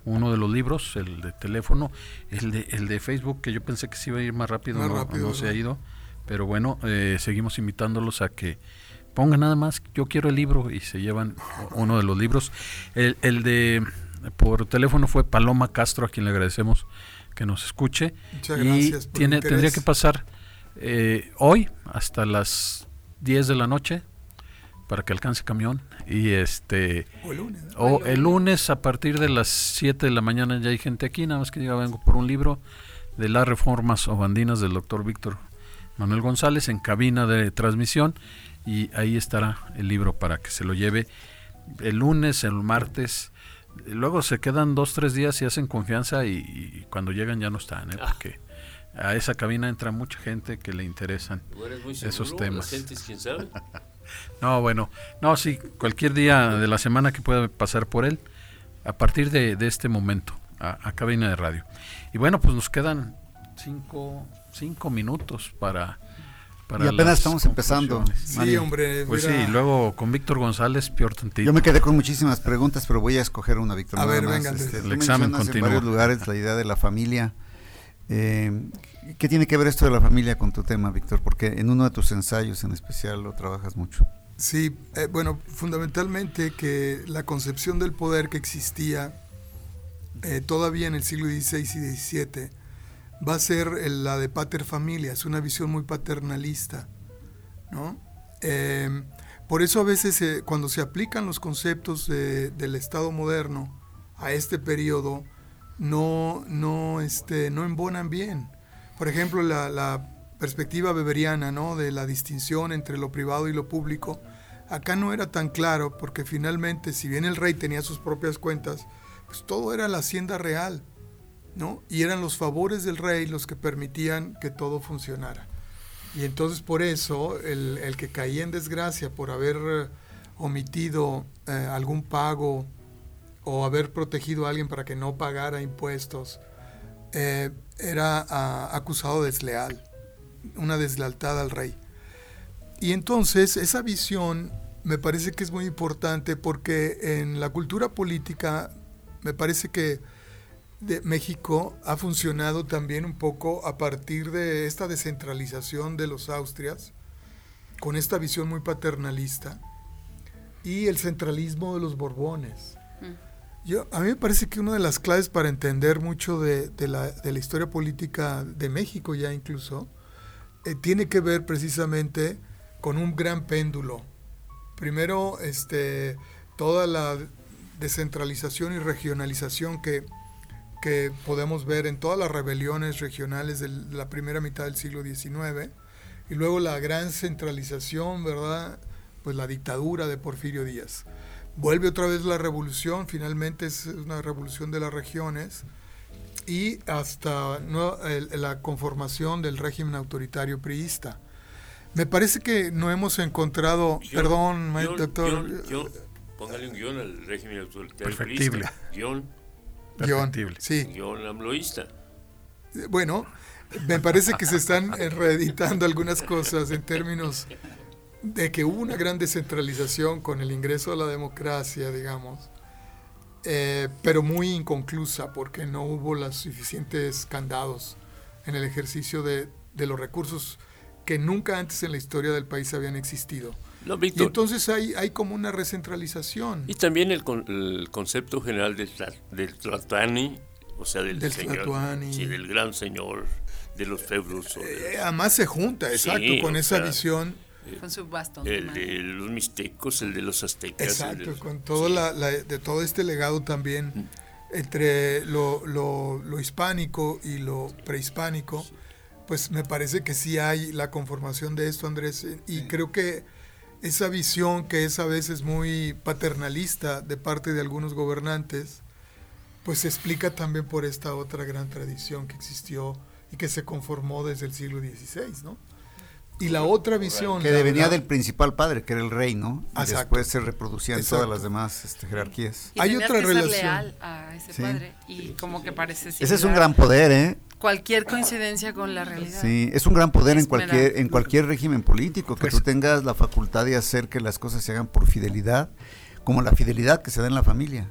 uno de los libros, el de teléfono, el de, el de Facebook, que yo pensé que se iba a ir más rápido, no, se ha ido. Pero bueno, eh, seguimos invitándolos a que pongan nada más, yo quiero el libro y se llevan uno de los libros. El, el de por teléfono fue Paloma Castro, a quien le agradecemos que nos escuche. Muchas y tiene, tendría que pasar eh, hoy hasta las 10 de la noche para que alcance camión. Y este o el lunes, o el lunes a partir de las 7 de la mañana ya hay gente aquí. Nada más que diga vengo por un libro de las reformas o bandinas del doctor Víctor Manuel González en cabina de transmisión. Y ahí estará el libro para que se lo lleve el lunes el martes. Luego se quedan dos tres días y hacen confianza y, cuando llegan ya no están ¿eh? Ah. porque a esa cabina entra mucha gente que le interesan esos temas *laughs* No, bueno, no, sí, cualquier día de la semana que pueda pasar por él, a partir de, este momento, a, cabina de radio. Y bueno, pues nos quedan cinco, cinco minutos para... para y apenas estamos empezando. Sí, hombre. Pues sí, luego con Víctor González, peor tantito. Yo me quedé con muchísimas preguntas, pero voy a escoger una, Víctor. A ver, venga. Este, el examen continúa. En varios lugares la idea de la familia. Eh, ¿Qué tiene que ver esto de la familia con tu tema, Víctor? Porque en uno de tus ensayos en especial lo trabajas mucho. Sí, eh, bueno, fundamentalmente que la concepción del poder que existía eh, todavía en el siglo XVI y XVII va a ser la de pater familia, es una visión muy paternalista, ¿no? Em, por eso a veces eh, cuando se aplican los conceptos del Estado moderno a este periodo, no, no, este, no embonan bien. Por ejemplo, la, perspectiva beberiana ¿no? de la distinción entre lo privado y lo público, acá no era tan claro porque finalmente, si bien el rey tenía sus propias cuentas, pues todo era la hacienda real, ¿no? Y eran los favores del rey los que permitían que todo funcionara. Y entonces por eso el, que caía en desgracia por haber eh, omitido eh, algún pago o haber protegido a alguien para que no pagara impuestos, eh, era ah, acusado de desleal, una deslealtad al rey. Y entonces esa visión me parece que es muy importante porque en la cultura política me parece que México ha funcionado también un poco a partir de esta descentralización de los Austrias, con esta visión muy paternalista, y el centralismo de los Borbones. Yo, a mí me parece que una de las claves para entender mucho de, la, historia política de México ya incluso, eh, tiene que ver precisamente con un gran péndulo. Primero, este, toda la descentralización y regionalización que que podemos ver en todas las rebeliones regionales de la primera mitad del siglo XIX, y luego la gran centralización, ¿verdad? Pues la dictadura de Porfirio Díaz. Vuelve otra vez la revolución, finalmente es una revolución de las regiones, y hasta la conformación del régimen autoritario priista. Me parece que no hemos encontrado, perdón, doctor. póngale un guion al régimen autoritario priista. Guión, sí. Guión amloísta. Bueno, me parece que se están *laughs* reeditando algunas cosas en términos de que hubo una gran descentralización con el ingreso a la democracia, digamos, eh, pero muy inconclusa porque no hubo los suficientes candados en el ejercicio de, de, los recursos que nunca antes en la historia del país habían existido. y entonces hay, hay como una recentralización. Y también el, el concepto general del, del Tlatani, o sea, del, señor, sí, del gran señor de los feudos. Eh, además se junta, exacto, con esa visión. Eh, con su bastón. El de los mixtecos, el de los aztecas. Exacto, con todo, la, de todo este legado también mm. entre lo, lo, lo hispánico y lo prehispánico pues me parece que sí hay la conformación de esto, Andrés, y creo que esa visión que es a veces muy paternalista de parte de algunos gobernantes, pues se explica también por esta otra gran tradición que existió y que se conformó desde el siglo XVI, ¿no? Y la otra visión... Que venía del principal padre, que era el rey, ¿no? Y después se reproducían todas las demás este, jerarquías. Hay otra relación. leal a ese padre y como que parece... Ese es un gran poder, ¿eh? cualquier coincidencia con la realidad. Sí, es un gran poder en cualquier en cualquier régimen político que pues tú tengas la facultad de hacer que las cosas se hagan por fidelidad, como la fidelidad que se da en la familia.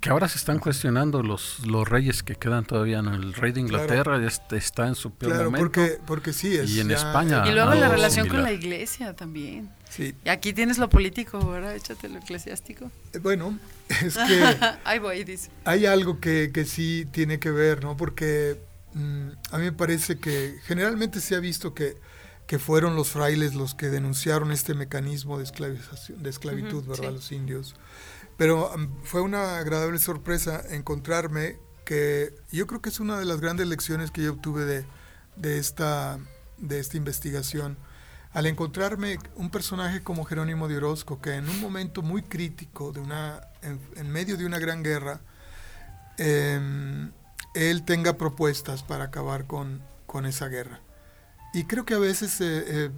Que ahora se están cuestionando los los reyes que quedan todavía, ¿no? El rey de Inglaterra está en su peor claro, porque porque sí es y en España y luego la relación con la iglesia también. Sí. Y aquí tienes lo político, ahora échate lo eclesiástico. Eh, bueno, *laughs* es que *laughs* Ahí voy, dice. Hay algo que, que sí tiene que ver, ¿no? Porque Mm, a mí me parece que generalmente se ha visto que, que fueron los frailes los que denunciaron este mecanismo de, esclavización, de esclavitud, ¿verdad? Los indios. Pero mm, fue una agradable sorpresa encontrarme que yo creo que es una de las grandes lecciones que yo obtuve de, de, esta, de esta investigación. Al encontrarme un personaje como Jerónimo de Orozco, que en un momento muy crítico, de una, en, medio de una gran guerra, eh, él tenga propuestas para acabar con, con esa guerra. Y creo que a veces, eh, eh,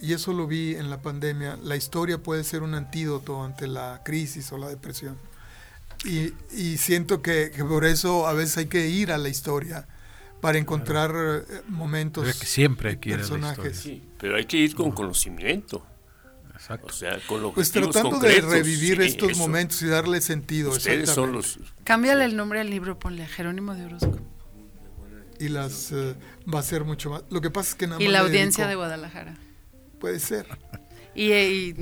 y eso lo vi en la pandemia, la historia puede ser un antídoto ante la crisis o la depresión. Y, y siento que, por eso a veces hay que ir a la historia para encontrar eh, momentos que siempre hay personajes. Sí, pero hay que ir con conocimiento. Exacto. O sea, con lo pues tratando de revivir estos momentos y darle sentido. Ustedes son los... Cámbiale el nombre al libro, ponle Jerónimo de Orozco. Y las eh, va a ser mucho más. Lo que pasa es que nada Y la audiencia de Guadalajara. Puede ser. y,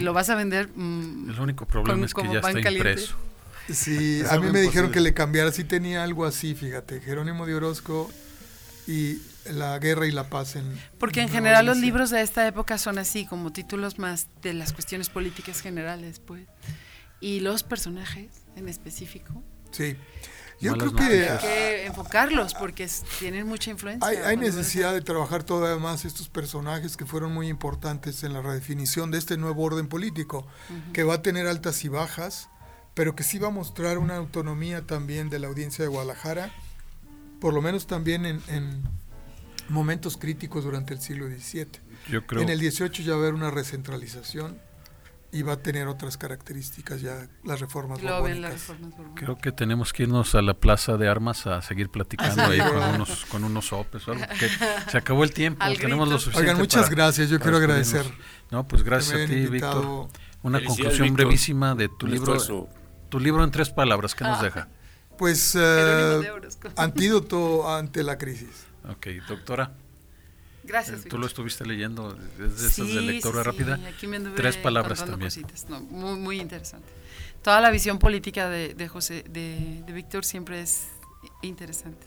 lo vas a vender. Mm, el único problema es que ya está impreso. Sí, *laughs* a mí me dijeron que le cambiara, sí tenía algo así, fíjate, Jerónimo de Orozco y la guerra y la paz en... Porque en general los libros de esta época son así, como títulos más de las cuestiones políticas generales, pues. Y los personajes en específico. Sí. Yo creo que hay que enfocarlos porque tienen mucha influencia. Hay, necesidad de trabajar todavía más estos personajes que fueron muy importantes en la redefinición de este nuevo orden político, que va a tener altas y bajas, pero que sí va a mostrar una autonomía también de la audiencia de Guadalajara, por lo menos también en, momentos críticos durante el siglo XVII. Yo creo... En el XVIII ya va a haber una recentralización y va a tener otras características ya las reformas borbónicas. Creo que tenemos que irnos a la plaza de armas a seguir platicando ahí con unos con unos sopes o algo, se acabó el tiempo, tenemos lo suficiente. Oigan, muchas gracias, yo quiero agradecer. No, pues gracias a ti, Víctor. Una conclusión brevísima de tu libro. Tu libro en tres palabras, ¿qué nos ah. deja? Pues eh, antídoto ante la crisis. Ok, doctora. Gracias. Tú lo estuviste leyendo, es de de lectura rápida. Tres palabras también. muy, muy interesante. Toda la visión política de, de José, de, de Víctor siempre es interesante.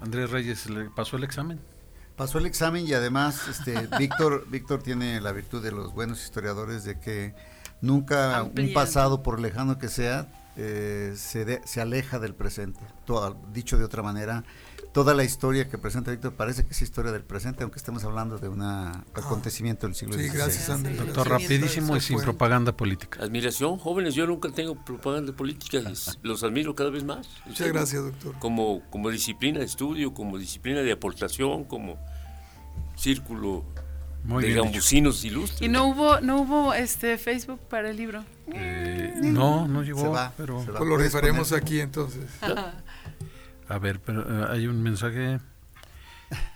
Andrés Reyes, ¿le pasó el examen? Pasó el examen y además este, *laughs* Víctor, Víctor tiene la virtud de los buenos historiadores de que nunca un pasado, por lejano que sea, eh, se, se aleja del presente. Todo, dicho de otra manera, toda la historia que presenta Víctor parece que es historia del presente, aunque estemos hablando de un acontecimiento del siglo XVI. Sí, gracias, Doctor, rapidísimo y sin propaganda política. Admiración, jóvenes, yo nunca tengo propaganda política, *laughs* los admiro cada vez más. Muchas gracias, doctor. Como, como disciplina de estudio, como disciplina de aportación, como círculo de gambusinos ilustres. ¿Y no hubo, no hubo este Facebook para el libro? Eh, no, no llegó, pero... Pues lo rifaremos aquí entonces. A ver, pero eh, hay un mensaje.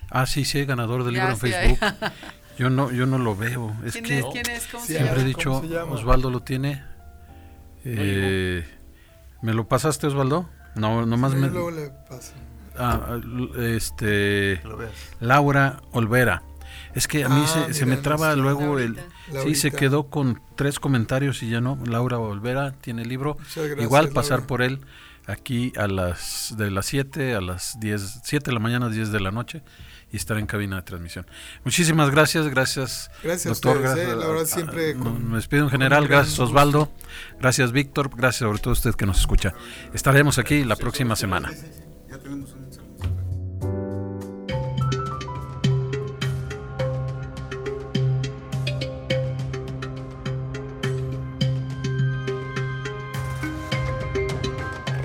Ah, sí, sí, ganador del libro en Facebook. Yo no, yo no lo veo. Es ¿Quién que es? ¿Quién es? ¿Cómo siempre he dicho, Osvaldo lo tiene. Eh, ¿Me lo pasaste, Osvaldo? No, nomás me. Luego le paso. Ah, este. Laura Olvera. Es que a mí ah, se, me traba luego el... Sí, se quedó con tres comentarios y ya no. Laura Olvera tiene el libro. Igual pasar por él aquí a las de las 7 a las 10, 7 de la mañana, 10 de la noche y estar en cabina de transmisión. Muchísimas gracias, gracias, gracias doctor. gracias, eh, la verdad siempre me despido en general, gracias Osvaldo, gracias Víctor, gracias sobre todo a usted que nos escucha. Estaremos aquí la próxima semana. Ya tenemos